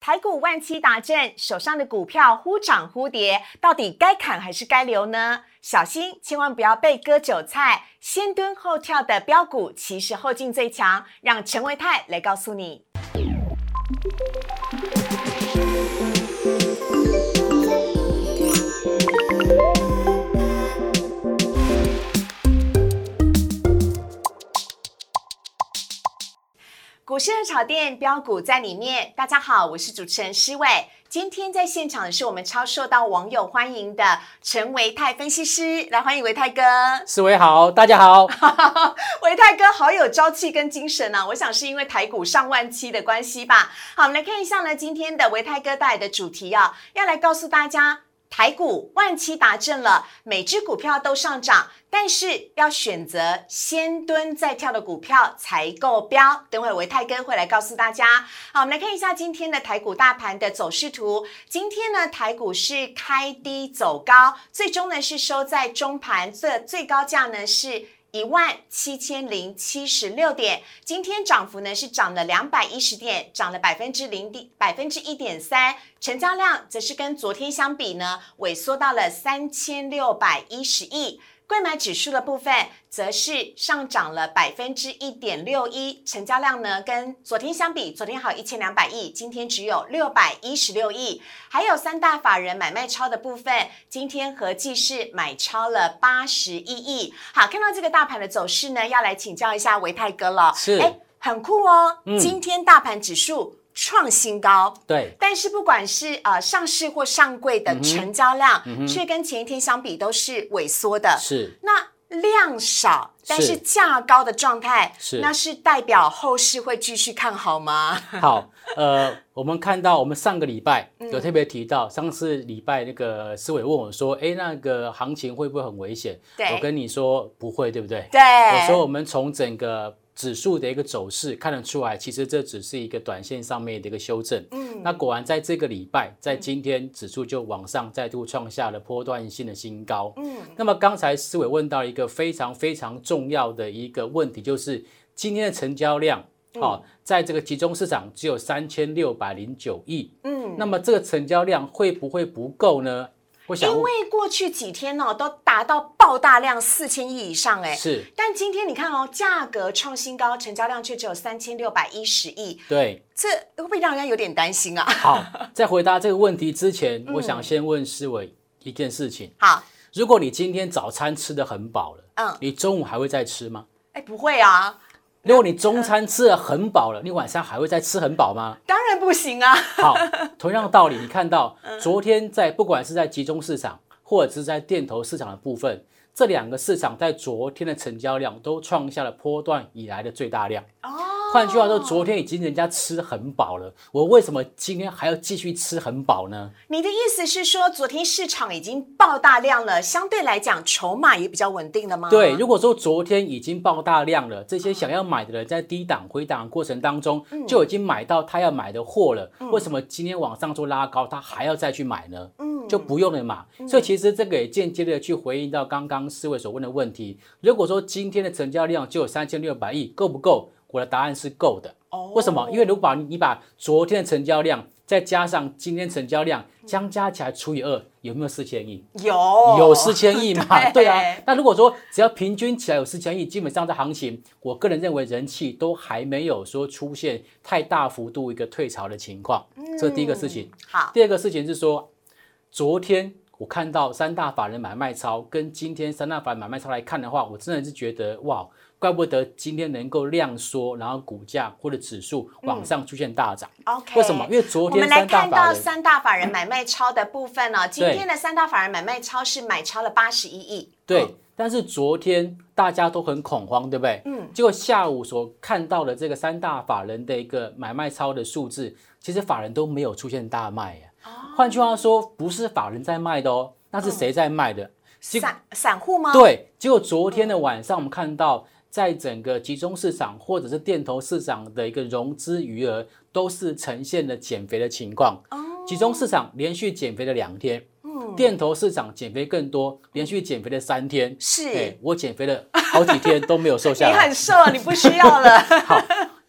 台股万七达阵，手上的股票忽涨忽跌，到底该砍还是该留呢？小心，千万不要被割韭菜。先蹲后跳的标股，其实后劲最强。让陈维泰来告诉你。股市的炒店标股在里面。大家好，我是主持人施伟。今天在现场的是我们超受到网友欢迎的陈维泰分析师，来欢迎维泰哥。施伟好，大家好。维泰哥好有朝气跟精神啊！我想是因为台股上万期的关系吧。好，我们来看一下呢，今天的维泰哥带来的主题啊，要来告诉大家。台股万七达阵了，每只股票都上涨，但是要选择先蹲再跳的股票才够标。等会维泰哥会来告诉大家。好，我们来看一下今天的台股大盘的走势图。今天呢，台股是开低走高，最终呢是收在中盘，这最高价呢是。一万七千零七十六点，今天涨幅呢是涨了两百一十点，涨了百分之零点百分之一点三，成交量则是跟昨天相比呢萎缩到了三千六百一十亿。贵买指数的部分则是上涨了百分之一点六一，成交量呢跟昨天相比，昨天好一千两百亿，今天只有六百一十六亿。还有三大法人买卖超的部分，今天合计是买超了八十一亿。好，看到这个大盘的走势呢，要来请教一下维泰哥了。是，哎，很酷哦。今天大盘指数。创新高，对，但是不管是呃上市或上柜的成交量，却跟前一天相比都是萎缩的。是，那量少，但是价高的状态，是，那是代表后市会继续看好吗？好，呃，我们看到我们上个礼拜有特别提到，上次礼拜那个思伟问我说，哎，那个行情会不会很危险？对，我跟你说不会，对不对？对，我说我们从整个。指数的一个走势看得出来，其实这只是一个短线上面的一个修正。嗯，那果然在这个礼拜，在今天指数就往上再度创下了波段性的新高。嗯，那么刚才思伟问到一个非常非常重要的一个问题，就是今天的成交量，哦，在这个集中市场只有三千六百零九亿。嗯，那么这个成交量会不会不够呢？因为过去几天呢，都达到爆大量四千亿以上，哎，是。但今天你看哦，价格创新高，成交量却只有三千六百一十亿。对，这会不会让人家有点担心啊？好，在回答这个问题之前，我想先问思伟一件事情。好，如果你今天早餐吃的很饱了，嗯，你中午还会再吃吗？哎，不会啊。如果你中餐吃的很饱了，你晚上还会再吃很饱吗？当然不行啊。好，同样的道理，你看到 昨天在不管是在集中市场或者是在电投市场的部分，这两个市场在昨天的成交量都创下了波段以来的最大量。哦。换句话说，昨天已经人家吃很饱了，我为什么今天还要继续吃很饱呢？你的意思是说，昨天市场已经爆大量了，相对来讲筹码也比较稳定了吗？对，如果说昨天已经爆大量了，这些想要买的人在低档回档过程当中就已经买到他要买的货了，为什么今天往上做拉高，他还要再去买呢？嗯，就不用了嘛。所以其实这个也间接的去回应到刚刚四位所问的问题。如果说今天的成交量就有三千六百亿，够不够？我的答案是够的。哦，为什么？因为如果你把昨天的成交量再加上今天成交量，将加起来除以二，有没有四千亿？有，有四千亿嘛？对啊。那如果说只要平均起来有四千亿，基本上这行情，我个人认为人气都还没有说出现太大幅度一个退潮的情况。这是第一个事情。好，第二个事情是说，昨天我看到三大法人买卖超，跟今天三大法人买卖超来看的话，我真的是觉得哇。怪不得今天能够量缩，然后股价或者指数往上出现大涨。OK，为什么？因为昨天我们来看到三大法人买卖超的部分呢。今天的三大法人买卖超是买超了八十一亿。对，但是昨天大家都很恐慌，对不对？嗯。结果下午所看到的这个三大法人的一个买卖超的数字，其实法人都没有出现大卖呀。哦。换句话说，不是法人在卖的哦，那是谁在卖的？散散户吗？对。结果昨天的晚上，我们看到。在整个集中市场或者是电投市场的一个融资余额都是呈现了减肥的情况。哦，集中市场连续减肥了两天，嗯，电投市场减肥更多，连续减肥了三天。是，我减肥了好几天都没有瘦下来。你很瘦，你不需要了。好，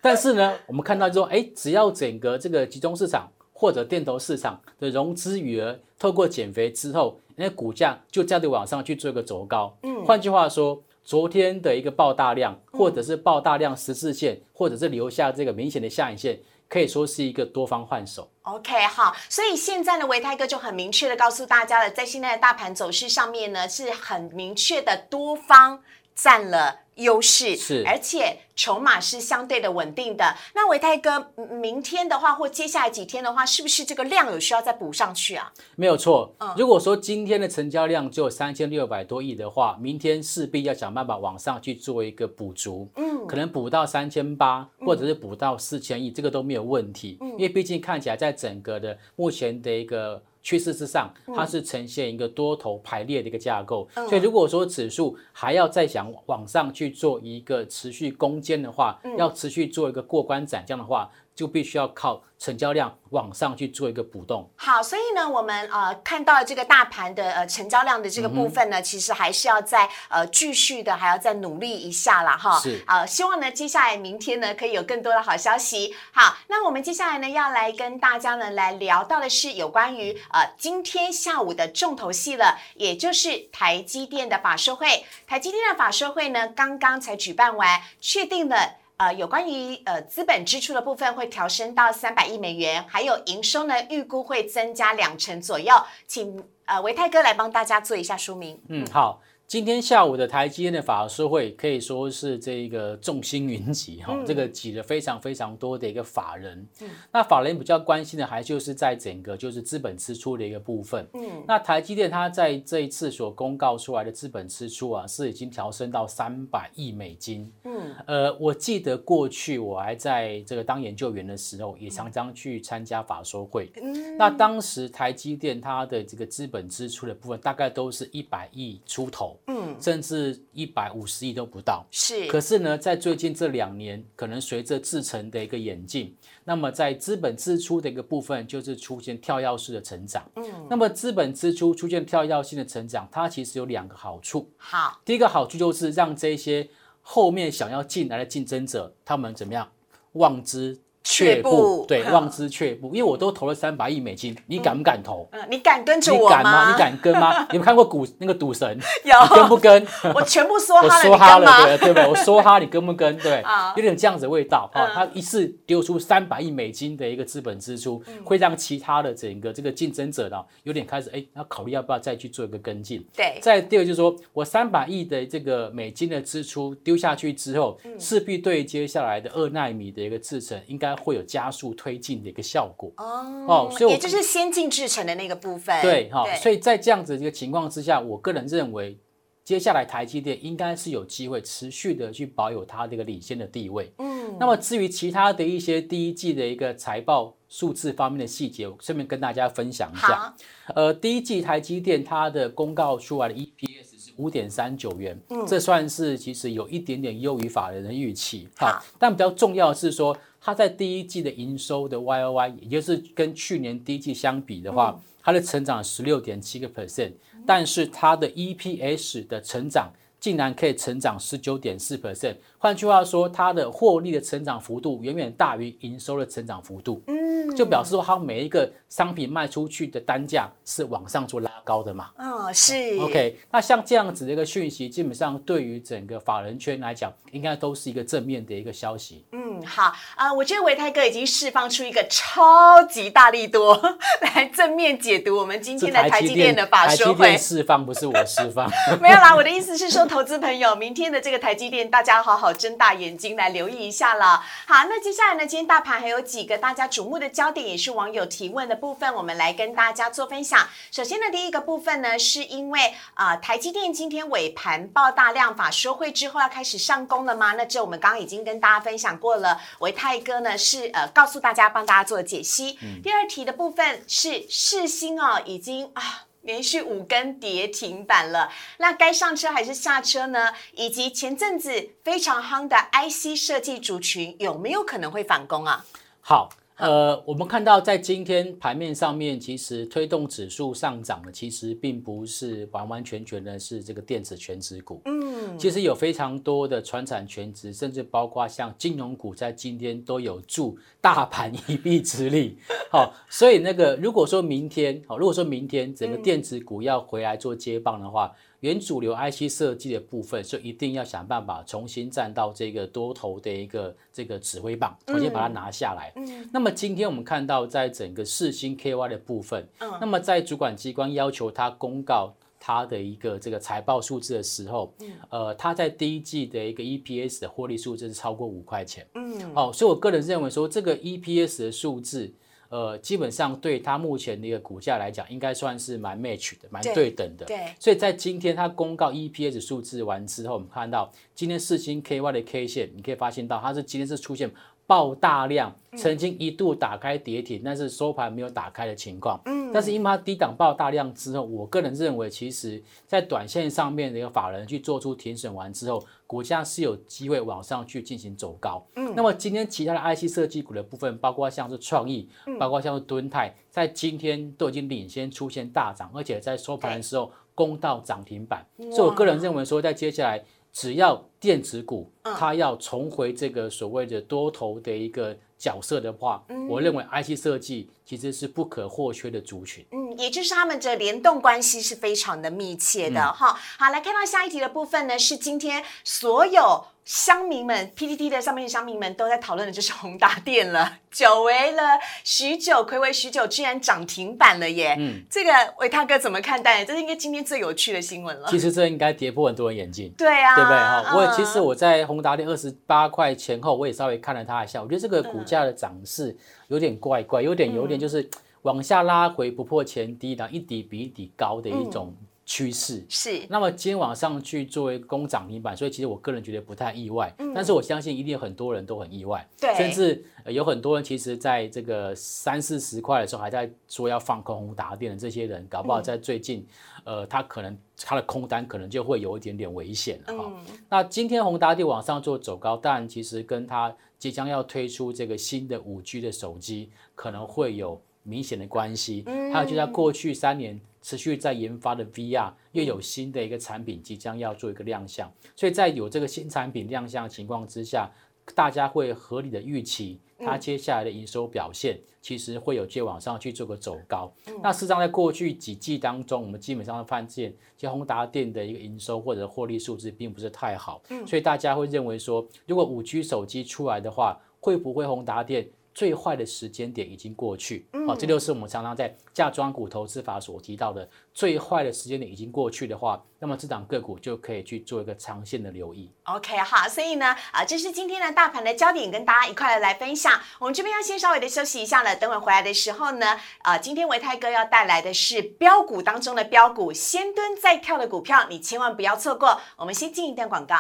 但是呢，我们看到说，哎，只要整个这个集中市场。或者电投市场的融资余额，透过减肥之后，那股价就这样的往上去做一个走高。嗯，换句话说，昨天的一个爆大量，或者是爆大量十字线，或者是留下这个明显的下影线，可以说是一个多方换手。OK，好，所以现在呢，维泰哥就很明确的告诉大家了，在现在的大盘走势上面呢，是很明确的多方占了。优势是，而且筹码是相对的稳定的。那维泰哥，明天的话或接下来几天的话，是不是这个量有需要再补上去啊？没有错。嗯，如果说今天的成交量只有三千六百多亿的话，明天势必要想办法往上去做一个补足。嗯，可能补到三千八，或者是补到四千亿，这个都没有问题。嗯，因为毕竟看起来在整个的目前的一个。趋势之上，它是呈现一个多头排列的一个架构，所以如果说指数还要再想往上去做一个持续攻坚的话，要持续做一个过关斩将的话，就必须要靠。成交量往上去做一个补动，好，所以呢，我们呃看到这个大盘的呃成交量的这个部分呢，其实还是要再呃继续的，还要再努力一下啦。哈。是，呃，希望呢接下来明天呢可以有更多的好消息。好，那我们接下来呢要来跟大家呢来聊到的是有关于呃今天下午的重头戏了，也就是台积电的法说会。台积电的法说会呢刚刚才举办完，确定了。呃，有关于呃资本支出的部分会调升到三百亿美元，还有营收呢，预估会增加两成左右，请呃维泰哥来帮大家做一下说明。嗯，好。今天下午的台积电的法说会可以说是这个众星云集哈，这个挤了非常非常多的一个法人。嗯，那法人比较关心的还就是在整个就是资本支出的一个部分。嗯，那台积电它在这一次所公告出来的资本支出啊，是已经调升到三百亿美金。嗯，呃，我记得过去我还在这个当研究员的时候，也常常去参加法说会。嗯，那当时台积电它的这个资本支出的部分，大概都是一百亿出头。嗯，甚至一百五十亿都不到。是，可是呢，在最近这两年，可能随着制程的一个演进，那么在资本支出的一个部分，就是出现跳跃式的成长。嗯，那么资本支出出现跳跃性的成长，它其实有两个好处。好，第一个好处就是让这些后面想要进来的竞争者，他们怎么样望之。却步，对，望之却步，因为我都投了三百亿美金，你敢不敢投？嗯，你敢跟着我吗？你敢跟吗？你们看过股那个赌神？有，跟不跟？我全部说哈了，说哈了，对对不对？我说哈，你跟不跟？对，有点这样子味道啊。他一次丢出三百亿美金的一个资本支出，会让其他的整个这个竞争者呢，有点开始哎，要考虑要不要再去做一个跟进。对。再第二就是说我三百亿的这个美金的支出丢下去之后，势必对接下来的二纳米的一个制程，应该会有加速。推进的一个效果哦，所以也就是先进制成的那个部分，对哈，所以在这样子一个情况之下，我个人认为，接下来台积电应该是有机会持续的去保有它这个领先的地位。嗯，那么至于其他的一些第一季的一个财报数字方面的细节，我顺便跟大家分享一下。呃，第一季台积电它的公告出来的 EPS。五点三九元，这算是其实有一点点优于法人的预期。哈，但比较重要的是说，它在第一季的营收的 Y O Y，也就是跟去年第一季相比的话，它的成长十六点七个 percent，但是它的 E P S 的成长竟然可以成长十九点四 percent。换句话说，它的获利的成长幅度远远大于营收的成长幅度。嗯，就表示说，它每一个商品卖出去的单价是往上做拉高的嘛？嗯，是。OK，那像这样子的一个讯息，基本上对于整个法人圈来讲，应该都是一个正面的一个消息。嗯，好啊，我觉得维泰哥已经释放出一个超级大力多 来正面解读我们今天的台积电的法说会。释放不是我释放，没有啦。我的意思是说，投资朋友，明天的这个台积电，大家好好。睁大眼睛来留意一下了。好，那接下来呢？今天大盘还有几个大家瞩目的焦点，也是网友提问的部分，我们来跟大家做分享。首先呢，第一个部分呢，是因为啊，台积电今天尾盘爆大量，法说会之后要开始上攻了吗？那这我们刚刚已经跟大家分享过了。维泰哥呢是呃告诉大家，帮大家做解析。第二题的部分是世新哦，已经啊。连续五根跌停板了，那该上车还是下车呢？以及前阵子非常夯的 IC 设计族群有没有可能会反攻啊？好，呃，我们看到在今天盘面上面，其实推动指数上涨的，其实并不是完完全全的是这个电子全值股。嗯，其实有非常多的传产全值，甚至包括像金融股，在今天都有助大盘一臂之力。好，所以那个如果说明天，好，如果说明天整个电子股要回来做接棒的话。原主流 IC 设计的部分，就一定要想办法重新站到这个多头的一个这个指挥棒，重新把它拿下来。嗯，那么今天我们看到，在整个四星 KY 的部分，嗯，那么在主管机关要求他公告它的一个这个财报数字的时候，嗯，呃，它在第一季的一个 EPS 的获利数字是超过五块钱。嗯，好，所以我个人认为说，这个 EPS 的数字。呃，基本上对它目前的一个股价来讲，应该算是蛮 match 的，蛮对等的。对，所以在今天它公告 EPS 数字完之后，我们看到今天四星 KY 的 K 线，你可以发现到它是今天是出现。爆大量，曾经一度打开跌停，但是收盘没有打开的情况。嗯，但是因为它低档爆大量之后，我个人认为，其实在短线上面的一个法人去做出停损完之后，股价是有机会往上去进行走高。嗯，那么今天其他的 IC 设计股的部分，包括像是创意，包括像是敦泰，在今天都已经领先出现大涨，而且在收盘的时候攻到涨停板。所以我个人认为说，在接下来。只要电子股它要重回这个所谓的多头的一个角色的话，我认为 IC 设计其实是不可或缺的族群。嗯，也就是他们的联动关系是非常的密切的哈。好，来看到下一题的部分呢，是今天所有。乡民们，PTT 的上面的乡民们都在讨论的就是宏达电了，久违了许久，暌违许久，居然涨停板了耶！嗯，这个伟大哥怎么看待？这是应该今天最有趣的新闻了。其实这应该跌破很多人眼镜。对啊，对不对？哈，我其实我在宏达电二十八块前后，我也稍微看了它一下，我觉得这个股价的涨势有点怪怪，有点有点就是往下拉回不破前低，然后一底比一底高的一种。趋势。是，那么今天晚上去作为攻涨停板，所以其实我个人觉得不太意外，但是我相信一定有很多人都很意外，对，甚至有很多人其实在这个三四十块的时候还在说要放空宏达电的这些人，搞不好在最近，呃，他可能他的空单可能就会有一点点危险了哈。那今天宏达电往上做走高，但其实跟他即将要推出这个新的五 G 的手机可能会有明显的关系，还有就在过去三年。持续在研发的 VR 又有新的一个产品即将要做一个亮相，所以在有这个新产品亮相的情况之下，大家会合理的预期它接下来的营收表现，其实会有接往上去做个走高。那事实上在过去几季当中，我们基本上发现，其实宏达电的一个营收或者获利数字并不是太好，所以大家会认为说，如果五 G 手机出来的话，会不会宏达电？最坏的时间点已经过去，好，这就是我们常常在嫁妆股投资法所提到的，最坏的时间点已经过去的话，那么这档个股就可以去做一个长线的留意。OK，好，所以呢，啊，这是今天的大盘的焦点，跟大家一块来分享。我们这边要先稍微的休息一下了，等会回来的时候呢，啊，今天维泰哥要带来的是标股当中的标股，先蹲再跳的股票，你千万不要错过。我们先进一段广告，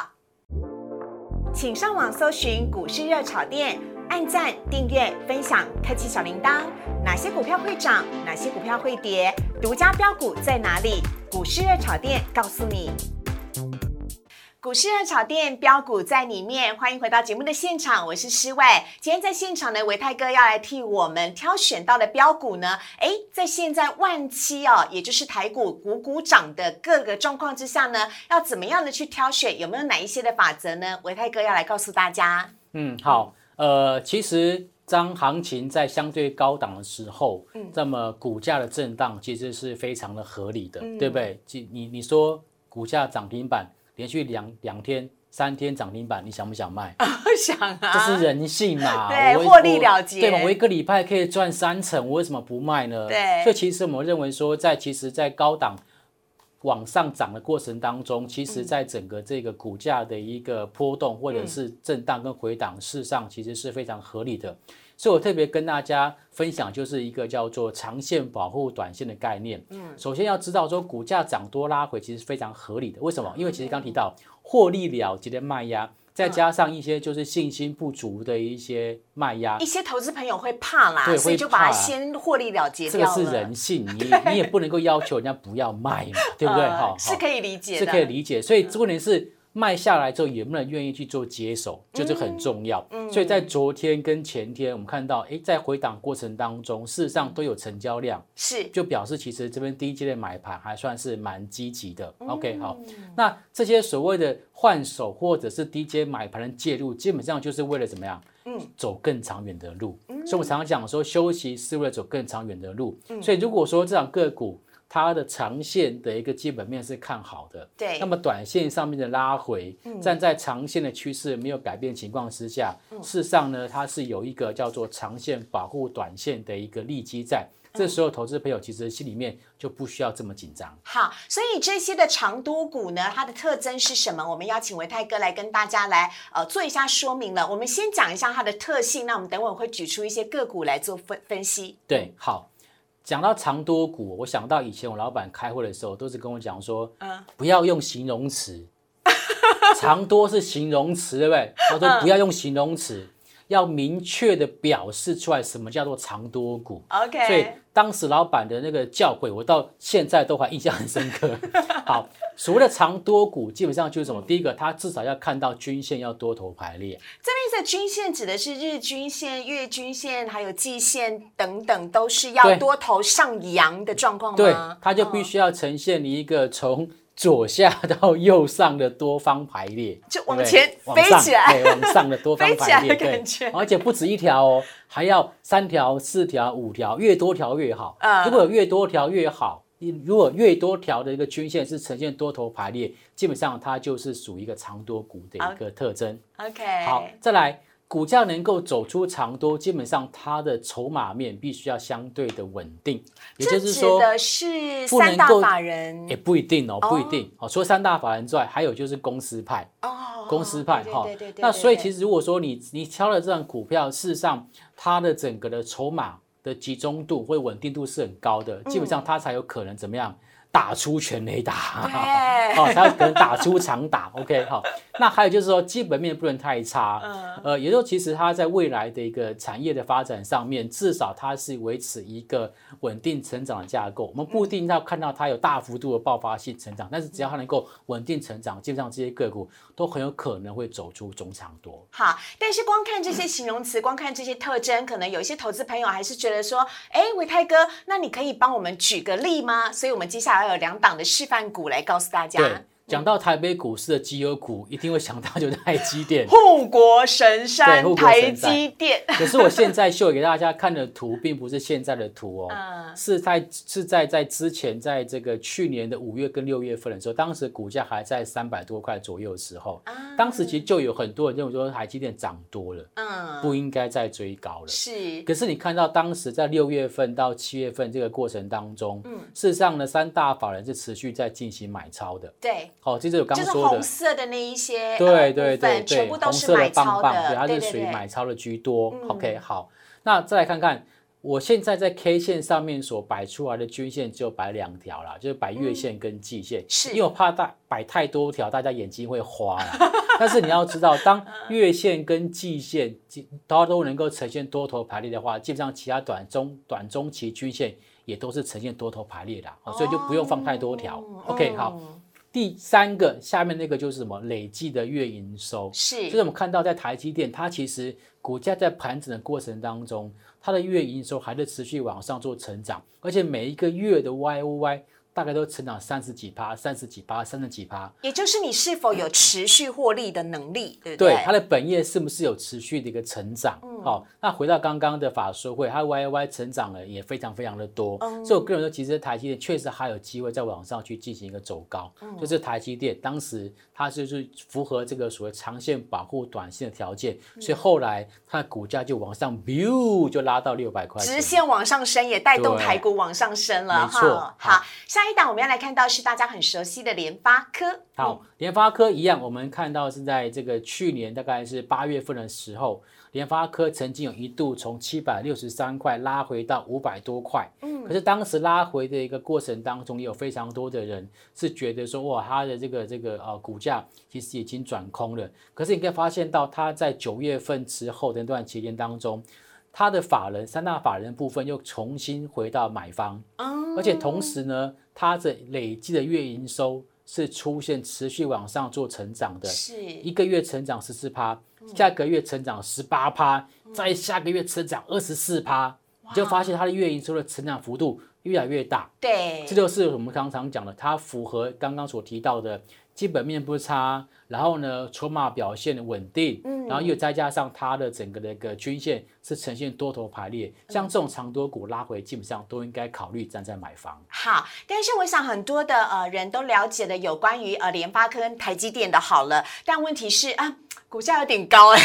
请上网搜寻股市热炒店。按赞、订阅、分享，开启小铃铛。哪些股票会涨？哪些股票会跌？独家标股在哪里？股市热炒店告诉你。股市热炒店标股在里面，欢迎回到节目的现场，我是施伟。今天在现场呢，维泰哥要来替我们挑选到的标股呢，哎，在现在万七哦，也就是台股股股涨的各个状况之下呢，要怎么样的去挑选？有没有哪一些的法则呢？维泰哥要来告诉大家。嗯，好。呃，其实当行情在相对高档的时候，嗯，那么股价的震荡其实是非常的合理的，对不对？你你你说股价涨停板连续两两天、三天涨停板，你想不想卖？想啊，这是人性嘛，对，获利了结，对嘛？我一个礼拜可以赚三成，我为什么不卖呢？对，所以其实我们认为说，在其实，在高档。往上涨的过程当中，其实在整个这个股价的一个波动或者是震荡跟回档，事实上其实是非常合理的。所以我特别跟大家分享，就是一个叫做长线保护短线的概念。嗯，首先要知道说，股价涨多拉回其实非常合理的。为什么？因为其实刚提到获利了结的卖压。再加上一些就是信心不足的一些卖压，一些投资朋友会怕啦，所以就把它先获利了结掉这个是人性，你 你也不能够要求人家不要卖嘛，对不对？哈，是可以理解，是可以理解。所以重点是卖下来之后，有没有人愿意去做接手，就是很重要。所以在昨天跟前天，我们看到，哎，在回档过程当中，事实上都有成交量，是就表示其实这边低阶的买盘还算是蛮积极的。OK，好，那这些所谓的换手或者是低阶买盘的介入，基本上就是为了怎么样？嗯，走更长远的路。所以我常常讲说，休息是为了走更长远的路。所以如果说这场个股，它的长线的一个基本面是看好的，对。那么短线上面的拉回，站在长线的趋势没有改变情况之下，事实上呢，它是有一个叫做长线保护短线的一个利基在。这时候，投资朋友其实心里面就不需要这么紧张。好，所以这些的长多股呢，它的特征是什么？我们邀请维泰哥来跟大家来呃做一下说明了。我们先讲一下它的特性，那我们等会会举出一些个股来做分分析。对，好。讲到长多股，我想到以前我老板开会的时候，都是跟我讲说，嗯，不要用形容词，长多是形容词，对不对？他说不要用形容词。要明确的表示出来什么叫做长多股，OK。所以当时老板的那个教诲，我到现在都还印象很深刻。好，所谓的长多股，基本上就是什么？第一个，它至少要看到均线要多头排列。这边的均线指的是日均线、月均线，还有季线等等，都是要多头上扬的状况吗？对，它就必须要呈现你一个从。左下到右上的多方排列，就往前飞起来，对，往上的多方排列，对，而且不止一条哦，还要三条、四条、五条，越多条越好。如果有越多条越好，如果越多条的一个均线是呈现多头排列，基本上它就是属于一个长多股的一个特征。OK，好，再来。股价能够走出长多，基本上它的筹码面必须要相对的稳定，也就是说，的是三大法人也不一定哦，不一定哦。除了三大法人之外，还有就是公司派哦，公司派哈。那所以其实如果说你你挑了这张股票，事实上它的整个的筹码的集中度或稳定度是很高的，基本上它才有可能怎么样？打出全雷打，好，才可能打出长打。OK，好。那还有就是说，基本面不能太差。嗯。呃，也就说，其实它在未来的一个产业的发展上面，至少它是维持一个稳定成长的架构。我们不一定要看到它有大幅度的爆发性成长，但是只要它能够稳定成长，基本上这些个股都很有可能会走出中长多。好，但是光看这些形容词，光看这些特征，可能有一些投资朋友还是觉得说，哎，伟泰哥，那你可以帮我们举个例吗？所以我们接下来。还有两档的示范股来告诉大家。讲到台北股市的绩优股，一定会想到就是台积电、护国神山、台积电。可是我现在秀给大家看的图，并不是现在的图哦，是在是在在之前，在这个去年的五月跟六月份的时候，当时股价还在三百多块左右的时候，当时其实就有很多人认为说台积电涨多了，嗯，不应该再追高了。是。可是你看到当时在六月份到七月份这个过程当中，嗯，事实上呢，三大法人是持续在进行买超的。对。好，这是我刚说的，就是红色的那一些，对对对对，红色的棒棒，对，它是属于买超的居多。OK，好，那再来看看，我现在在 K 线上面所摆出来的均线只有摆两条啦，就是摆月线跟季线，是因为我怕大摆太多条，大家眼睛会花。但是你要知道，当 月线跟季线大家都能够呈现多头排列的话，基本上其他短中短中期均线也都是呈现多头排列的，所以就不用放太多条。OK，好。第三个下面那个就是什么累计的月营收，是，就是我们看到在台积电，它其实股价在盘整的过程当中，它的月营收还在持续往上做成长，而且每一个月的 Y O Y。大概都成长三十几趴，三十几趴，三十几趴，也就是你是否有持续获利的能力，对不对？对，它的本业是不是有持续的一个成长？好，那回到刚刚的法说会，它 Y Y 成长了也非常非常的多，所以我个人说，其实台积电确实还有机会在往上去进行一个走高。嗯就是台积电当时它就是符合这个所谓长线保护短线的条件，所以后来它的股价就往上，biu 就拉到六百块，直线往上升，也带动台股往上升了。没错，好，下。下一档我们要来看到是大家很熟悉的联发科。好，联发科一样，我们看到是在这个去年大概是八月份的时候，联发科曾经有一度从七百六十三块拉回到五百多块。嗯，可是当时拉回的一个过程当中，也有非常多的人是觉得说，哇，它的这个这个呃股价其实已经转空了。可是你可以发现到，它在九月份之后的那段期间当中。它的法人三大法人部分又重新回到买方，而且同时呢，它的累计的月营收是出现持续往上做成长的，是。一个月成长十四趴，下个月成长十八趴，再下个月成长二十四趴，你就发现它的月营收的成长幅度越来越大。对，这就是我们刚常讲的，它符合刚刚所提到的基本面不差，然后呢，筹码表现稳定，嗯然后又再加上它的整个的一个均线是呈现多头排列，像这种长多股拉回，基本上都应该考虑站在买房。好，但是我想很多的呃人都了解了有关于呃联发科跟台积电的好了，但问题是啊。股价有点高哎、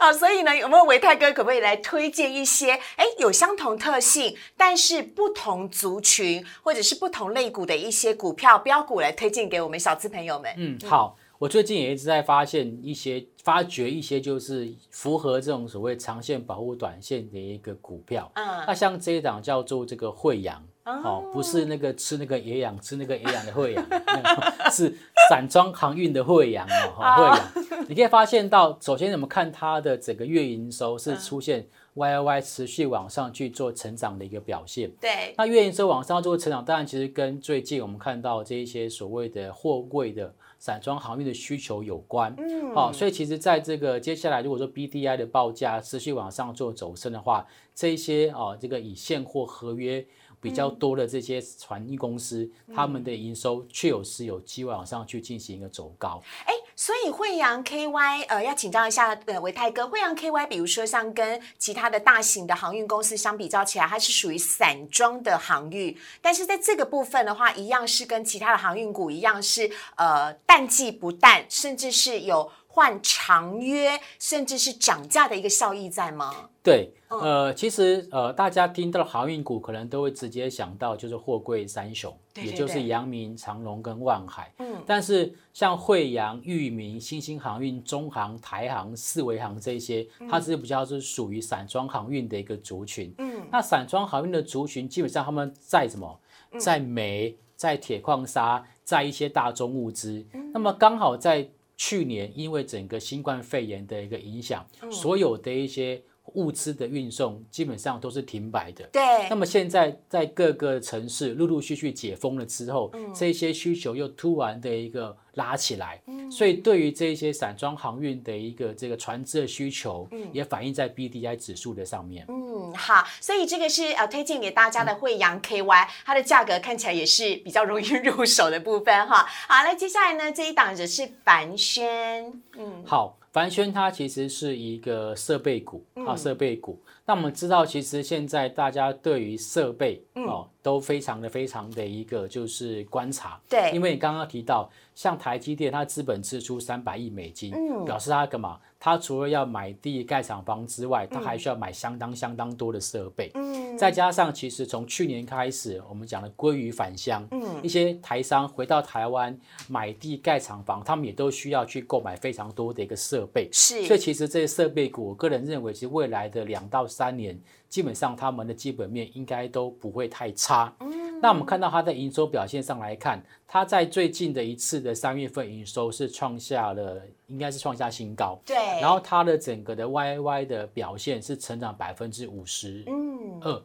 啊，所以呢，有没有维泰哥可不可以来推荐一些哎有相同特性，但是不同族群或者是不同类股的一些股票标股来推荐给我们小资朋友们？嗯，好，我最近也一直在发现一些、发掘一些，就是符合这种所谓长线保护短线的一个股票。嗯那像这一档叫做这个惠阳。哦，不是那个吃那个野养，吃那个野养的惠阳，是散装航运的惠阳哦，哈惠阳。你可以发现到，首先我们看它的整个月营收是出现 Y Y Y 持续往上去做成长的一个表现。对，那月营收往上做成长，当然其实跟最近我们看到这一些所谓的货柜的散装航运的需求有关。嗯，好、所以其实在这个接下来，如果说 B D I 的报价持续往上做走升的话，这些哦，这个以现货合约比较多的这些船运公司，他们的营收确有是有机会往上去进行一个走高。哎，所以惠阳 KY 呃，要请教一下呃维泰哥，惠阳 KY 比如说像跟其他的大型的航运公司相比较起来，它是属于散装的航运，但是在这个部分的话，一样是跟其他的航运股一样是呃淡季不淡，甚至是有换长约，甚至是涨价的一个效益在吗？对，嗯呃，其实呃，大家听到航运股可能都会直接想到就是货柜三雄，对对也就是对阳明、长荣跟万海。嗯，但是像惠阳、裕民、新兴航运、中航、台航、四维航这些，它是比较是属于散装航运的一个族群。嗯，那散装航运的族群，基本上他们在什么？在煤、在铁矿砂、在一些大宗物资。那么刚好在去年，因为整个新冠肺炎的一个影响，所有的一些物资的运送基本上都是停摆的。对那，么现在在各个城市陆陆续续解封了之后，这些需求又突然的一个拉起来，嗯所以对于这些散装航运的一个这个船只的需求，嗯也反映在 BDI 指数的上面。嗯，好，所以这个是呃推荐给大家的惠阳 KY，它的价格看起来也是比较容易 入手的部分哈。好，那接下来呢这一档则是凡轩，嗯，好，凡轩它其实是一个设备股啊，嗯设备股。那我们知道，其实现在大家对于设备嗯。哦都非常的非常的一个就是观察，对。因为你刚刚提到，像台积电它资本支出三百亿美金，嗯表示它干嘛？它除了要买地盖厂房之外，它还需要买相当相当多的设备。嗯，再加上，其实从去年开始，我们讲的鲑鱼返乡，嗯一些台商回到台湾买地盖厂房，他们也都需要去购买非常多的一个设备。所以，其实这些设备股，我个人认为，其实未来的两到三年，基本上他们的基本面应该都不会太差。那我们看到它的营收表现上来看，它在最近的一次的三月份营收是创下了，应该是创下新高。对，然后它的整个的 YY 的表现是成长百分之五十嗯。二，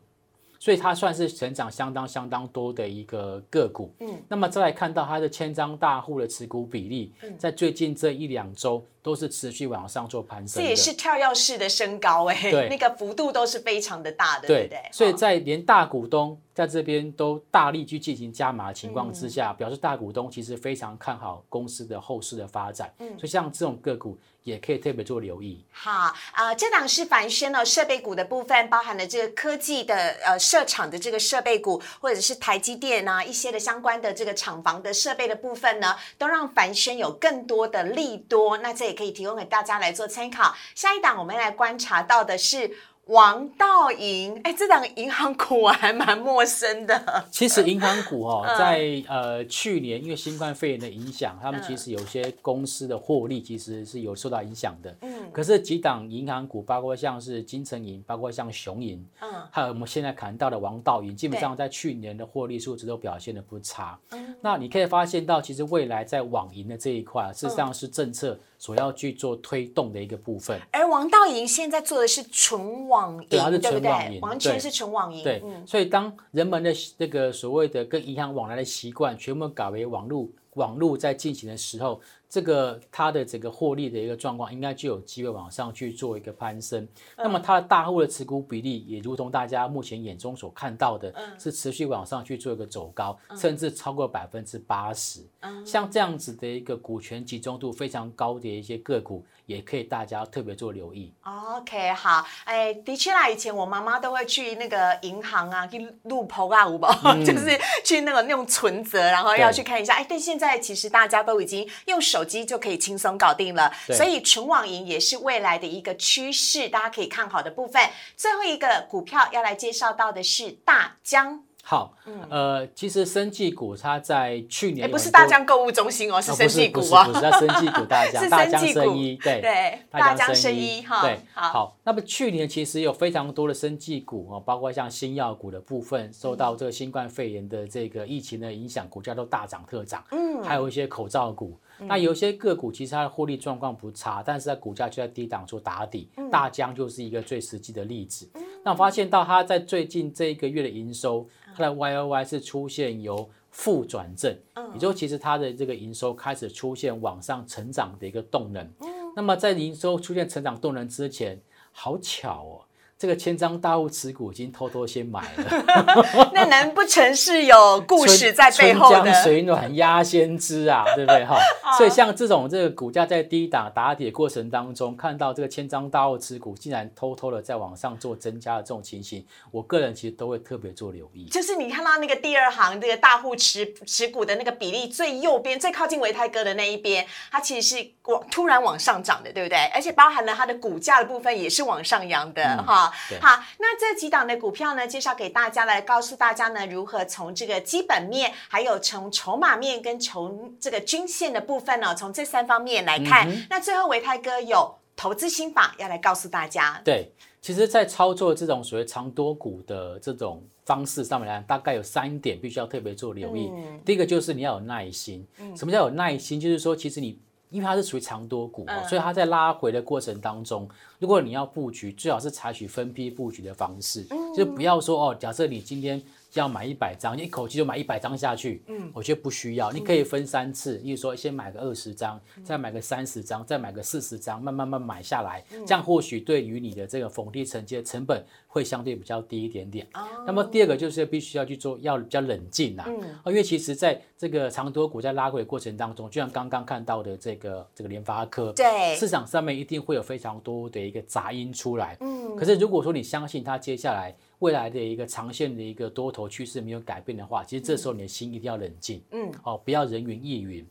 所以它算是成长相当相当多的一个个股。嗯，那么再来看到它的千张大户的持股比例，在最近这一两周都是持续往上做攀升的。这也是跳跃式的升高哎、对那个幅度都是非常的大的，对对不对？所以哦在连大股东在这边都大力去进行加码的情况之嗯下，表示大股东其实非常看好公司的后市的发展。嗯所以像这种个股也可以特别做留意。好啊、这档是凡生哦，设备股的部分包含了这个科技的呃设厂的这个设备股，或者是台积电啊一些的相关的这个厂房的设备的部分呢，都让凡生有更多的利多。那这也可以提供给大家来做参考。下一档我们来观察到的是。王道银，哎，这档银行股我还蛮陌生的。其实银行股哦，嗯在呃去年因为新冠肺炎的影响，他们嗯其实有些公司的获利其实是有受到影响的。嗯可是几档银行股，包括像是金城银，包括像雄银，嗯还有我们现在谈到的王道银，基本上在去年的获利数值都表现的不差。嗯那你可以发现到，其实未来在网银的这一块，事实嗯上是政策所要去做推动的一个部分。而王道银现在做的是纯网网银，对它是纯网对？银完全对是纯网银，对，嗯所以当人们的这个所谓的跟银行往来的习惯全部改为网络网络在进行的时候，这个它的整个获利的一个状况，应该就有机会往上去做一个攀升。那么它的大户的持股比例，也如同大家目前眼中所看到的，是持续往上去做一个走高，甚至超过百分之八十。像这样子的一个股权集中度非常高的一些个股，也可以大家特别做留意。OK，好，哎，的确啦，以前我妈妈都会去那个银行啊，去录棚啊，五宝，就是去那个用存折，然后要去看一下。哎，但现在其实大家都已经用手机就可以轻松搞定了，所以纯网银也是未来的一个趋势，大家可以看好的部分。最后一个股票要来介绍到的是大疆，好，呃，其实生技股它在去年哎，不是大疆购物中心哦，是哦生技股啊，不是，它生技股 大疆，是大疆生医，对对大大疆生生医哈对，好好。那么去年其实有非常多的生技股哦，包括像新药股的部分，受到这个新冠肺炎的这个疫情的影响，股价都大涨特涨。嗯，还有一些口罩股，那有些个股其实它的获利状况不差，但是它股价就在低档做打底。大疆就是一个最实际的例子。那我发现到它在最近这一个月的营收，它的 Y O Y 是出现由负转正，也就是其实它的这个营收开始出现往上成长的一个动能。那么在营收出现成长动能之前，好巧哦，这个千张大户持股已经偷偷先买了。那难不成是有故事在背后的？春江水暖鸭先知啊，对不对哈？所以像这种这个股价在低档打底的过程当中，看到这个千张大户持股竟然偷偷的在往上做增加的这种情形，我个人其实都会特别做留意。就是你看到那个第二行这个大户持持股的那个比例最右边最靠近维泰哥的那一边，它其实是往突然往上涨的，对不对？而且包含了它的股价的部分也是往上扬的、哈对。好，那这几档的股票呢，介绍给大家来告诉大家呢，如何从这个基本面，还有从筹码面跟从这个均线的部分呢、从这三方面来看。那最后维泰哥有投资心法要来告诉大家。对，其实，在操作这种所谓长多股的这种方式上面来讲，大概有三点必须要特别做留意。第一个就是你要有耐心。什么叫有耐心？就是说，其实你因为它是属于长多股、哦，所以它在拉回的过程当中，如果你要布局，最好是采取分批布局的方式，就不要说哦，假设你今天。要买一百张，你一口气就买一百张下去，嗯，我觉得不需要，你可以分三次，例如说先买个二十张，再买个三十张，再买个四十张，慢慢慢买下来，这样或许对于你的这个逢低承接成本会相对比较低一点点。那么第二个就是必须要去做，要比较冷静啦，嗯，因为其实在这个长多股在拉回的过程当中，就像刚刚看到的这个这个联发科，对。市场上面一定会有非常多的一个杂音出来，嗯，可是如果说你相信它接下来。未来的一个长线的一个多头趋势没有改变的话，其实这时候你的心一定要冷静，嗯，哦，不要人云亦云。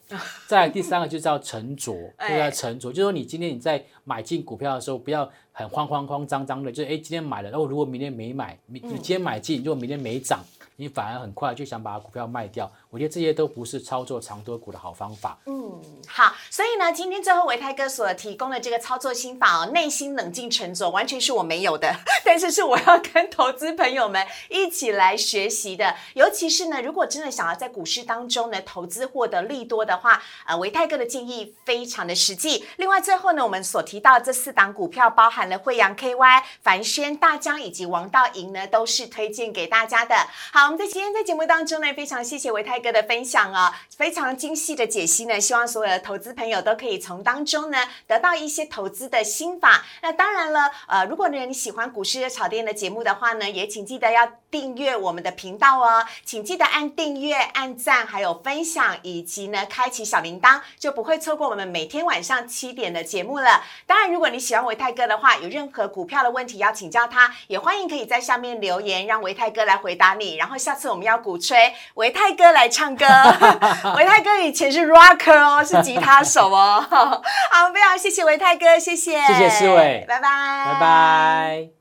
再来第三个就是要沉着，就要沉着，就是说你今天你在买进股票的时候，不要很慌慌慌张张的，就是哎今天买了，然后如果明天没买，你你今天买进，如果明天没涨，你反而很快就想把股票卖掉。我觉得这些都不是操作长多股的好方法。嗯，好，所以呢，今天最后维泰哥所提供的这个操作心法哦，内心冷静沉着，完全是我没有的，但是是我要跟投资朋友们一起来学习的。尤其是呢，如果真的想要在股市当中呢投资获得利多的话，呃，维泰哥的建议非常的实际。另外，最后呢，我们所提到这四档股票，包含了惠阳 KY、凡轩、大江以及王道银呢，都是推荐给大家的。好，我们在今天在节目当中呢，非常谢谢维泰哥的分享啊、非常精细的解析呢，希望所有的投资朋友都可以从当中呢得到一些投资的心法。那当然了，呃，如果呢你喜欢股市的炒店的节目的话呢，也请记得要订阅我们的频道哦，请记得按订阅、按赞，还有分享，以及呢开启小铃铛，就不会错过我们每天晚上七点的节目了。当然，如果你喜欢维泰哥的话，有任何股票的问题要请教他，也欢迎可以在下面留言，让维泰哥来回答你。然后下次我们要鼓吹维泰哥来唱歌，维泰哥以前是 rocker 哦，是吉他手哦。好，非常谢谢维泰哥，谢谢，谢谢思伟拜拜，拜拜。